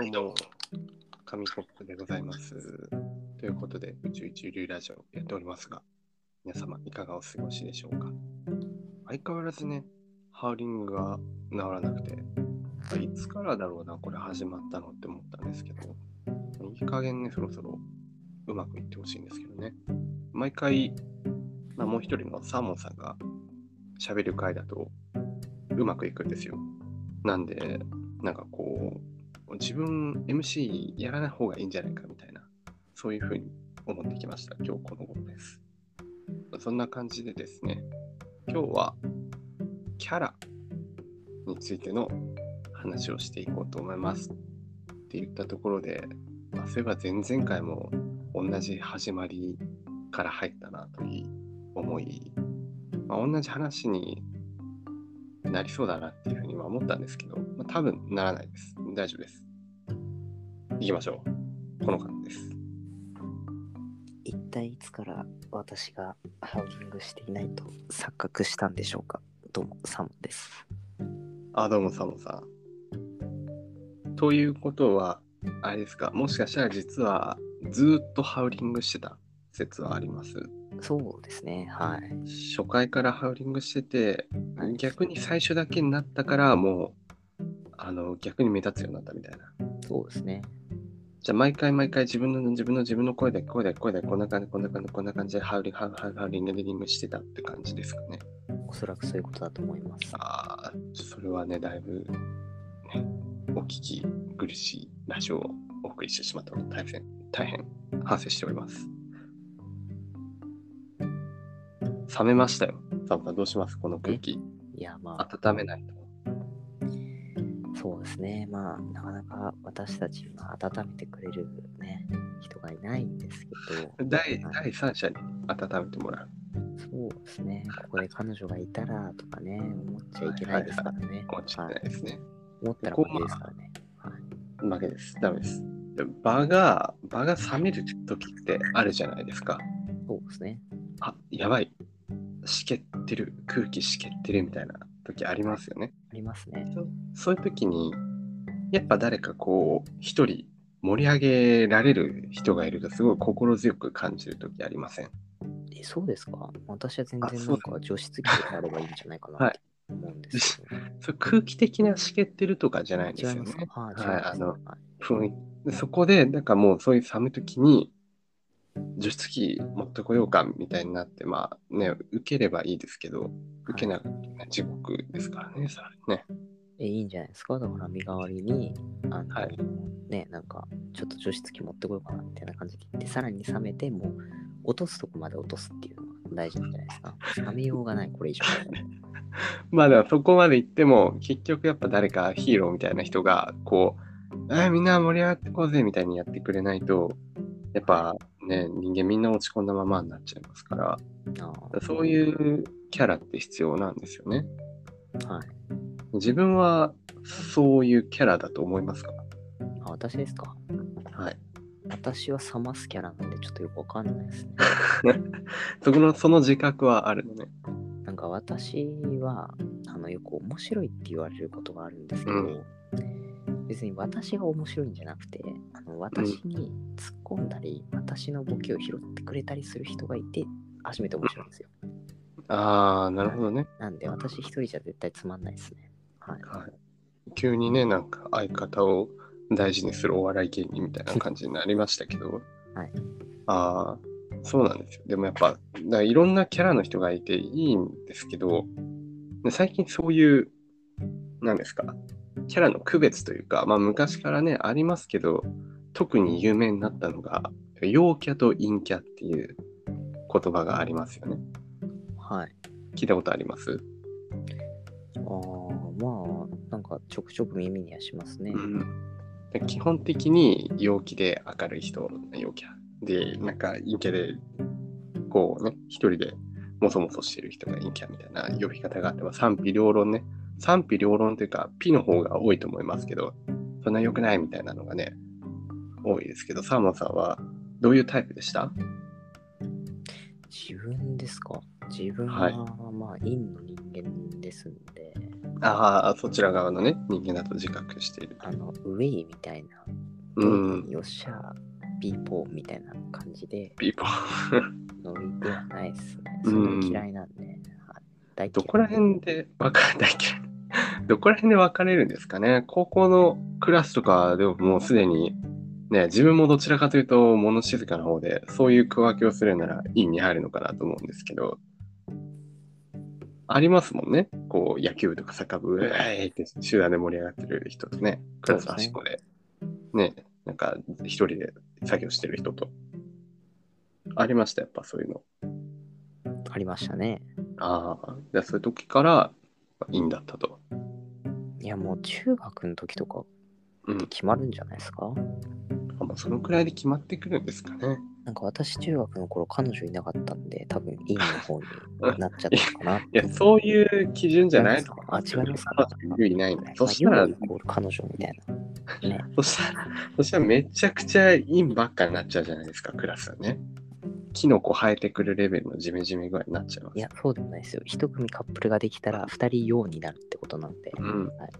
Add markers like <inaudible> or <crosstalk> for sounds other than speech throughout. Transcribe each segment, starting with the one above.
い、どうも、紙コップでございます。ということで、宇宙一流ラジオやっておりますが、皆様いかがお過ごしでしょうか？相変わらずね、ハウリングが治らなくて、いつからだろうな、これ始まったのって思ったんですけど、いい加減ね、そろそろうまくいってほしいんですけどね。毎回、まあ、もう一人のサーモンさんが喋る回だとうまくいくんですよ。なんで、なんかこう、自分 MC やらない方がいいんじゃないかみたいな、そういうふうに思ってきました。今日この頃です。そんな感じでですね、今日はキャラについての話をしていこうと思います。って言ったところで、まあ、そういえば前々回も同じ始まりから入ったなという思い、まあ、同じ話になりそうだなっていうふうには思ったんですけど、まあ、多分ならないです。大丈夫です。行きましょう。この方です。一体いつから私がハウリングしていないと錯覚したんでしょうか？どうも、サモンです。あ、どうも、サモさん。ということは、あれですか、もしかしたら実はずーっとハウリングしてた説はあります？そうですね、はい。初回からハウリングしてて、はい逆に最初だけになったから、もう、あの、逆に目立つようになったみたいな。そうですね。じゃあ、毎回毎回自分の自分の自分の声で、声で、声で、こんな感じ、こんな感じ、こんな感じでハウリ、ハウハウハウリング、レディングしてたって感じですかね。おそらくそういうことだと思います。ああ、それはね、だいぶ、ね、お聞き苦しいラジオをお送りしてしまったので、大変、大変反省しております。冷めましたよ。さん、どうしますこの空気。いや、まあ、温めないと。そうですね。まあ、なかなか私たちが温めてくれるね、人がいないんですけど、第はい第三者に温めてもらう。そうですね。ここで彼女がいたらとかね、思っちゃいけないですからね。思っちゃいけないですね。思ったら負けですからね。はい。負けです。ダメです。で場が、場が冷める時ってあるじゃないですか。そうですね。あ、やばい。しけってる。空気しけってるみたいな時ありますよね。ありますね。そそういう時に、やっぱ誰かこう、一人盛り上げられる人がいると、すごい心強く感じる時ありません？え、そうですか？私は全あそう然なんか除湿機とかあればいいんじゃないかなはいって思うんですけど。それ空気的なしけってるとかじゃないんですよね。かはい、あのそこで、なんかもうそういう寒い時に、除湿機持ってこようかみたいになって、まあね、受ければいいですけど、受けなくて地獄ですからね、さらにね。え、いいんじゃないですか？だから身代わりに、あの、はいね、なんか、ちょっと除湿機持ってこようかなみたいな感じで言って、さらに冷めて、もう、落とすとこまで落とすっていうのが大事なんじゃないですか。冷めようがない、これ以上。<laughs> まあでもそこまで行っても、結局やっぱ誰かヒーローみたいな人が、こう、えみんな盛り上がってこうぜみたいにやってくれないと、やっぱね、人間みんな落ち込んだままになっちゃいますから、あそういうキャラって必要なんですよね。あはい。自分はそういうキャラだと思いますか？あ、私ですか？はい。私は冷ますキャラなんでちょっとよくわかんないですね。<laughs> そこの、その自覚はあるのね。なんか私はあのよく面白いって言われることがあるんですけど、うん別に私が面白いんじゃなくてあの私に突っ込んだり、私のボケを拾ってくれたりする人がいて初めて面白いんですよ。ああ、なるほどね。なんで私一人じゃ絶対つまんないですね。はい。はい。急にね、なんか相方を大事にするお笑い芸人みたいな感じになりましたけど。<laughs> はい。ああ、そうなんですよ。でもやっぱ、だいろんなキャラの人がいていいんですけど、で最近そういう、なんですか、キャラの区別というか、まあ昔からね、ありますけど、特に有名になったのが、陽キャと陰キャっていう言葉がありますよね。はい。聞いたことあります？ああ、まあ、なんかちょくちょく耳にはしますね。うん、で基本的に陽気で明るい人陽キャでなんか陰キャでこうね一人でもそもそしてる人が陰キャみたいな呼び方があって、まあ、賛否両論ね賛否両論というかピの方が多いと思いますけどそんな良くないみたいなのがね多いですけどサーモンさんはどういうタイプでした？自分ですか？自分は、はいまあ陰の人間ですんで、ああ、そちら側のね、人間だと自覚している。あの、ウェイみたいな、うん。よっしゃ、ピーポーみたいな感じで、ピーポー。ノリではないっすね。うんそれが嫌いなんで、はい大どこら辺で分かれたっけどこら辺で分かれるんですかね？高校のクラスとかでももうすでに、ね、自分もどちらかというと物静かな方で、そういう区分けをするなら院に入るのかなと思うんですけど、ありますもんね？こう、野球部とかサッカー部、うえーいって集団で盛り上がってる人とね、クラス端っこで、ね、なんか一人で作業してる人と。ありました、やっぱそういうの。ありましたね。ああ、じゃあそういう時から、いいんだったと。いや、もう中学の時とかうん。決まるんじゃないですか？あそのくらいで決まってくるんですかね。なんか私中学の頃彼女いなかったんで、多分院の方になっちゃったかな。<laughs> いや、そういう基準じゃないとあ、違いますか？彼女いるいないの。そまあしたら、要はイコール彼女みたいな。ね。そしたら、そしたらめちゃくちゃ陰ばっかになっちゃうじゃないですか、クラスはね。キノコ生えてくるレベルのジメジメ具合になっちゃいます。いや、そうでもないですよ。一組カップルができたら二人用になるってことなんで。うんはい、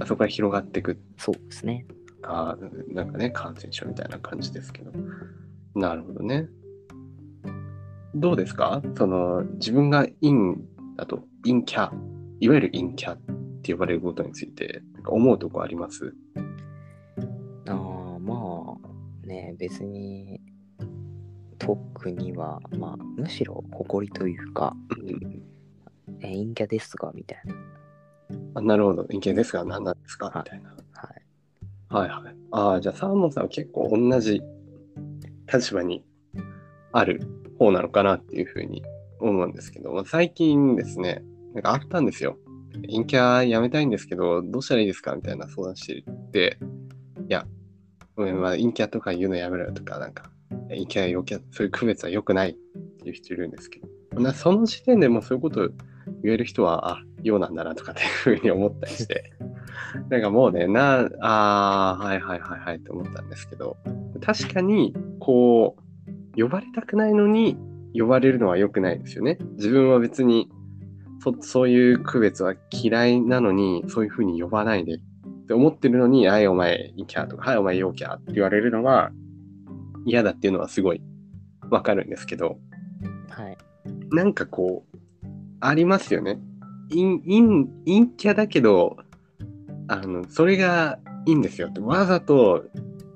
あそこから広がっていく。そうですね。あーなんかね、感染症みたいな感じですけど。なるほどね。どうですか？その、自分が陰だと、陰キャ、いわゆる陰キャって呼ばれることについて、なんか思うとこあります？ああ、まあ、ね、別に、特には、まあ、むしろ誇りというか、え陰キャですが、みたいな。あなるほど、陰キャですが何なんですか？はいみたいな。はい。はいはい。ああ、じゃあサーモンさんは結構同じ立場にある方なのかなっていうふうに思うんですけど、まあ、最近ですね、なんかあったんですよ。陰キャやめたいんですけど、どうしたらいいですか？みたいな相談してて、いや、うんまあ、陰キャとか言うのやめろよとか、なんか、陰キャ、陽キャ、そういう区別は良くないっていう人いるんですけど、なその時点でもうそういうこと言える人は、あ、ようなんだなとかっていうふうに思ったりして、<laughs> なんかもうね、な、あ、はいはいはいはいって思ったんですけど、確かに、こう、呼ばれたくないのに呼ばれるのは良くないですよね。自分は別にそ、そういう区別は嫌いなのに、そういうふうに呼ばないでって思ってるのに、はい、お前、イキャーとか、はい、お前、陽キャって言われるのは嫌だっていうのはすごいわかるんですけど、はい。なんかこう、ありますよね。陰、陰、陰キャだけど、あの、それがいいんですよって、わざと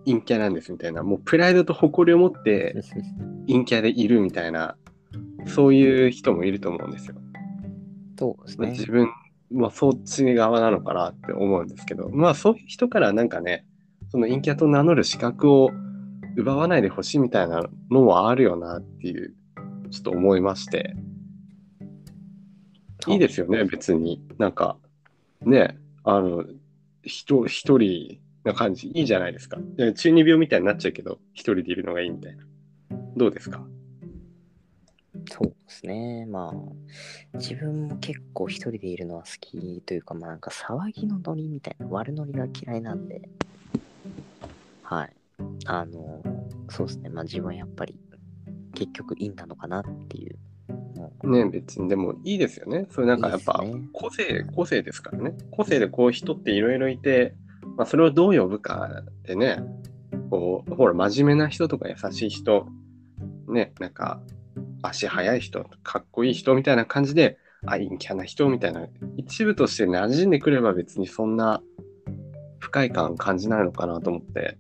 陰キャなんですみたいな、もうプライドと誇りを持って <laughs> 陰キャでいるみたいな、そういう人もいると思うんですよ。そうですね。自分もそっち側なのかなって思うんですけど、まあそういう人からなんかね、その陰キャと名乗る資格を奪わないでほしいみたいなのもあるよなっていう、ちょっと思いまして。いいですよね、別に。なんか、ね、あの、人、一人な感じ、いいじゃないですか。で中二病みたいになっちゃうけど、一人でいるのがいいみたいな。どうですか？そうですね。まあ、自分も結構一人でいるのは好きというか、まあなんか騒ぎのノリみたいな、悪ノリが嫌いなんで、はい。あの、そうですね。まあ自分はやっぱり結局いいんなのかなっていう。ね、別にでもいいですよね。それなんかやっぱいいですね個性、個性ですからね。個性でこう人っていろいろいて、まあ、それをどう呼ぶかでね、こう、ほら、真面目な人とか優しい人、ね、なんか、足速い人、かっこいい人みたいな感じで、あ、陰キャな人みたいな、一部として馴染んでくれば別にそんな不快感感じないのかなと思って、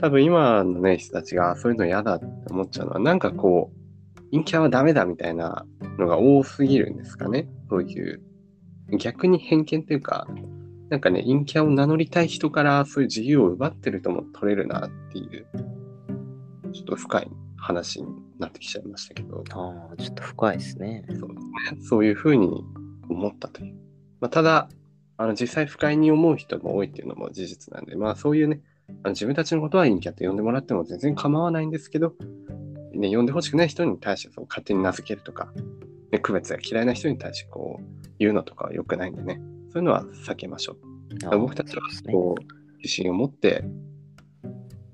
多分今のね、人たちがそういうの嫌だって思っちゃうのは、なんかこう、陰キャはダメだみたいなのが多すぎるんですかね。そういう、逆に偏見っていうか、なんかね、陰キャを名乗りたい人からそういう自由を奪ってるとも取れるなっていう、ちょっと深い話になってきちゃいましたけど、ああ、ちょっと深いですね。そう。そういうふうに思ったという。まあ、ただ、あの実際不快に思う人も多いっていうのも事実なんで、まあそういうね、あの自分たちのことは陰キャって呼んでもらっても全然構わないんですけど、ね、呼んでほしくない人に対してそう勝手に名付けるとか、ね、区別が嫌いな人に対してこう言うのとかは良くないんでね、そういうのは避けましょう。僕たちは。こう自信を持って、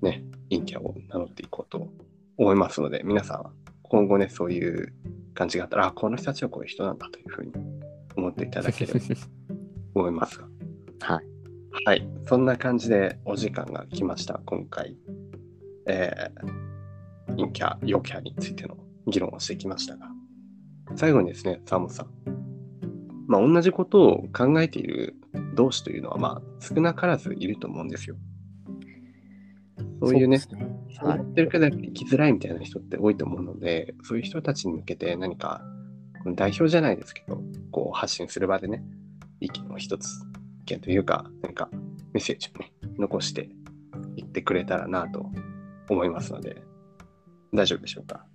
ね、陰キャを名乗っていこうと思いますので、皆さんは今後ね、そういう感じがあったら、あ、この人たちはこういう人なんだというふうに思っていただければ思いますが。<laughs> はい。はい。そんな感じでお時間が来ました。今回、えー、陰キャ、陽キャについての議論をしてきましたが、最後にですね、サーモンさん。まあ、同じことを考えている同士というのは、まあ、少なからずいると思うんですよ。そういうね、そですねそう思ってるけど生きづらいみたいな人って多いと思うので、そういう人たちに向けて何か、代表じゃないですけど、こう発信する場でね、意見を一つ、意見というか、何かメッセージをね、残していってくれたらなと思いますので、大丈夫でしょうか？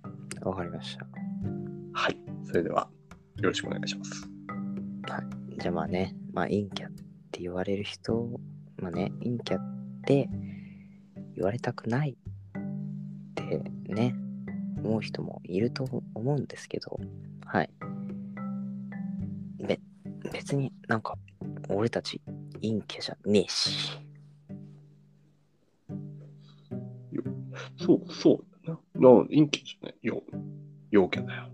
わかりました。はい。それでは、よろしくお願いします。じゃあまあね、まあ陰キャって言われる人、まあね、陰キャって言われたくないってね、思う人もいると思うんですけど、はい。べ、別になんか、俺たち陰キャじゃねえし。そう、そうだな。な、陰キャじゃない。陽、陽キャだよ。